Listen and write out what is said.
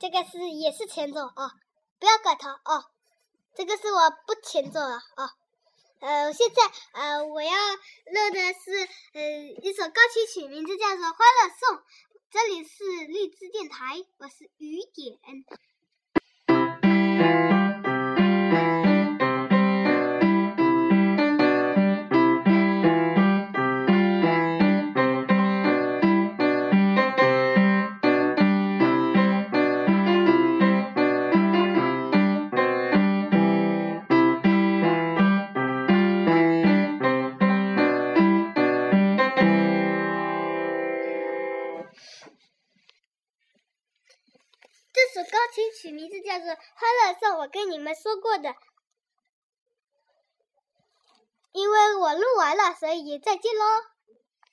这个是也是前奏啊，不要管它啊。这个是我不前奏了啊。呃，现在呃，我要录的是呃一首钢琴，曲名字叫做《欢乐颂》。这里是荔枝电台，我是雨点。这首钢琴曲名字叫做《欢乐颂》，我跟你们说过的。因为我录完了，所以再见喽。